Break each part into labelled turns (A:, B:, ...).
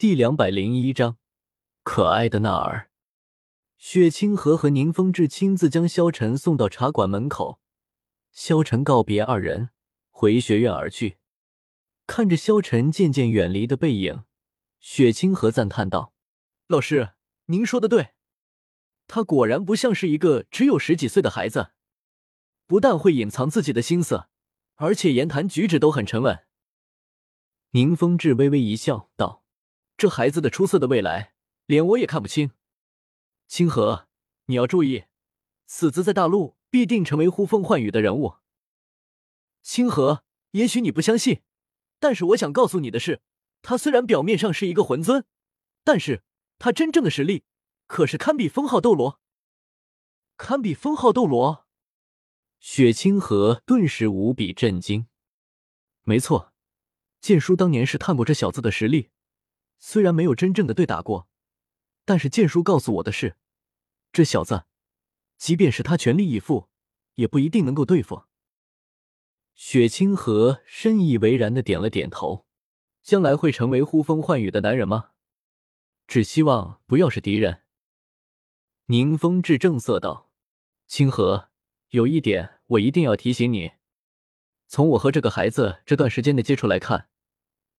A: 第两百零一章，可爱的娜儿。雪清河和宁风致亲自将萧晨送到茶馆门口，萧晨告别二人，回学院而去。看着萧晨渐渐远离的背影，雪清河赞叹道：“老师，您说的对，他果然不像是一个只有十几岁的孩子，不但会隐藏自己的心思，而且言谈举止都很沉稳。”宁风致微微一笑，道：“这孩子的出色的未来，连我也看不清。”清河，你要注意，此子在大陆必定成为呼风唤雨的人物。清河，也许你不相信，但是我想告诉你的是，他虽然表面上是一个魂尊，但是他真正的实力可是堪比封号斗罗。堪比封号斗罗，雪清河顿时无比震惊。没错，剑叔当年是看过这小子的实力，虽然没有真正的对打过。但是剑叔告诉我的是，这小子，即便是他全力以赴，也不一定能够对付。雪清河深以为然的点了点头。将来会成为呼风唤雨的男人吗？只希望不要是敌人。宁风致正色道：“清河，有一点我一定要提醒你，从我和这个孩子这段时间的接触来看，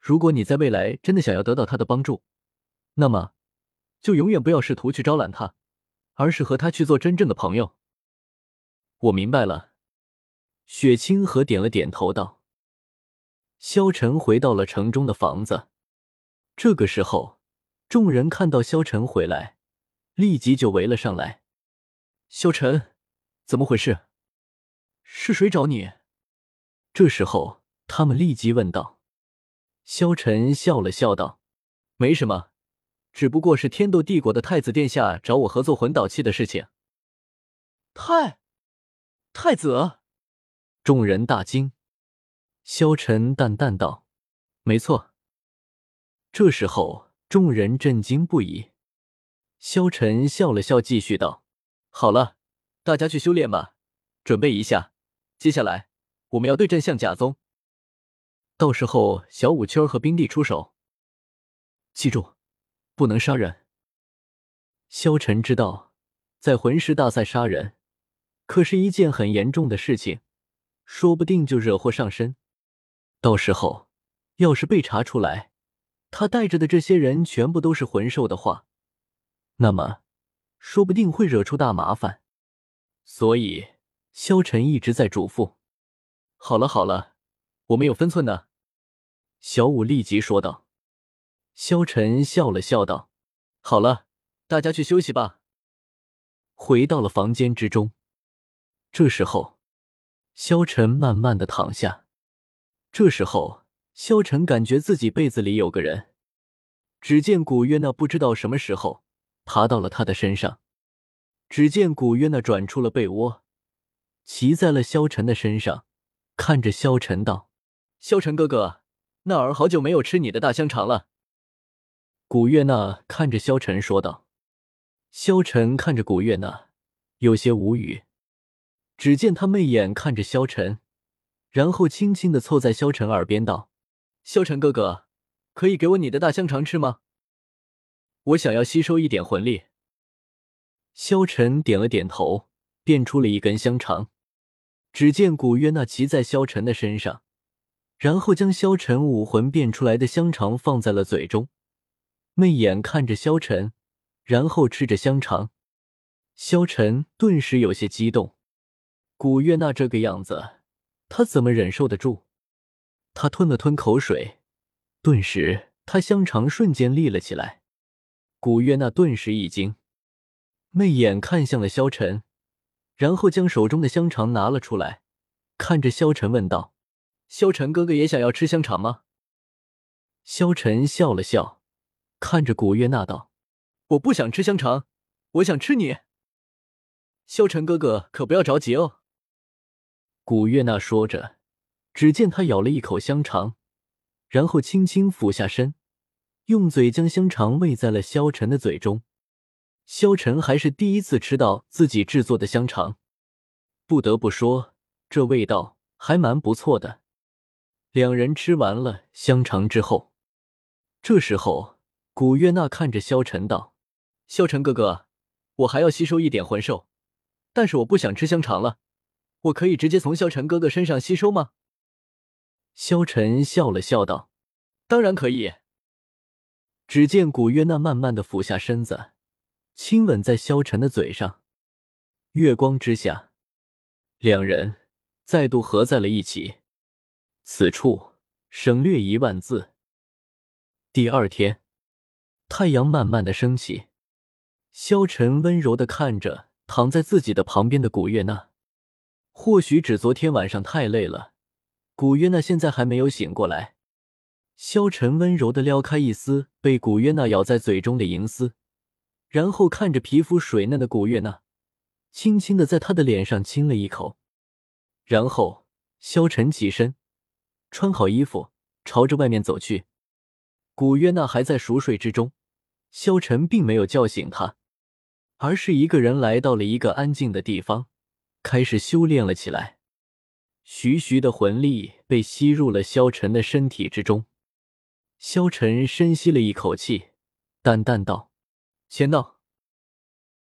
A: 如果你在未来真的想要得到他的帮助，那么……”就永远不要试图去招揽他，而是和他去做真正的朋友。我明白了，雪清河点了点头道。萧晨回到了城中的房子，这个时候，众人看到萧晨回来，立即就围了上来。萧晨，怎么回事？是谁找你？这时候，他们立即问道。萧晨笑了笑道：“没什么。”只不过是天斗帝国的太子殿下找我合作魂导器的事情。太，太子，众人大惊。萧晨淡淡道：“没错。”这时候，众人震惊不已。萧晨笑了笑，继续道：“好了，大家去修炼吧，准备一下，接下来我们要对阵象甲宗，到时候小五圈和冰帝出手，记住。”不能杀人。萧晨知道，在魂师大赛杀人，可是一件很严重的事情，说不定就惹祸上身。到时候要是被查出来，他带着的这些人全部都是魂兽的话，那么说不定会惹出大麻烦。所以萧晨一直在嘱咐：“好了好了，我们有分寸的。”小五立即说道。萧晨笑了笑道：“好了，大家去休息吧。”回到了房间之中。这时候，萧晨慢慢的躺下。这时候，萧晨感觉自己被子里有个人。只见古月娜不知道什么时候爬到了他的身上。只见古月娜转出了被窝，骑在了萧晨的身上，看着萧晨道：“萧晨哥哥，那儿好久没有吃你的大香肠了。”古月娜看着萧晨说道：“萧晨看着古月娜，有些无语。只见他媚眼看着萧晨，然后轻轻的凑在萧晨耳边道：‘萧晨哥哥，可以给我你的大香肠吃吗？我想要吸收一点魂力。’萧晨点了点头，变出了一根香肠。只见古月娜骑在萧晨的身上，然后将萧晨武魂变出来的香肠放在了嘴中。”媚眼看着萧晨，然后吃着香肠。萧晨顿时有些激动。古月娜这个样子，他怎么忍受得住？他吞了吞口水，顿时他香肠瞬间立了起来。古月娜顿时一惊，媚眼看向了萧晨，然后将手中的香肠拿了出来，看着萧晨问道：“萧晨哥哥也想要吃香肠吗？”萧晨笑了笑。看着古月娜道：“我不想吃香肠，我想吃你。”萧晨哥哥可不要着急哦。”古月娜说着，只见他咬了一口香肠，然后轻轻俯下身，用嘴将香肠喂在了萧晨的嘴中。萧晨还是第一次吃到自己制作的香肠，不得不说，这味道还蛮不错的。两人吃完了香肠之后，这时候。古月娜看着萧晨道：“萧晨哥哥，我还要吸收一点魂兽，但是我不想吃香肠了，我可以直接从萧晨哥哥身上吸收吗？”萧晨笑了笑道：“当然可以。”只见古月娜慢慢的俯下身子，亲吻在萧晨的嘴上。月光之下，两人再度合在了一起。此处省略一万字。第二天，太阳慢慢的升起，萧晨温柔的看着躺在自己的旁边的古月娜。或许只昨天晚上太累了，古月娜现在还没有醒过来。萧晨温柔的撩开一丝被古月娜咬在嘴中的银丝，然后看着皮肤水嫩的古月娜，轻轻的在她的脸上亲了一口，然后萧晨起身，穿好衣服，朝着外面走去。古月娜还在熟睡之中，萧晨并没有叫醒她，而是一个人来到了一个安静的地方，开始修炼了起来。徐徐的魂力被吸入了萧晨的身体之中。萧晨深吸了一口气，淡淡道：“仙道。”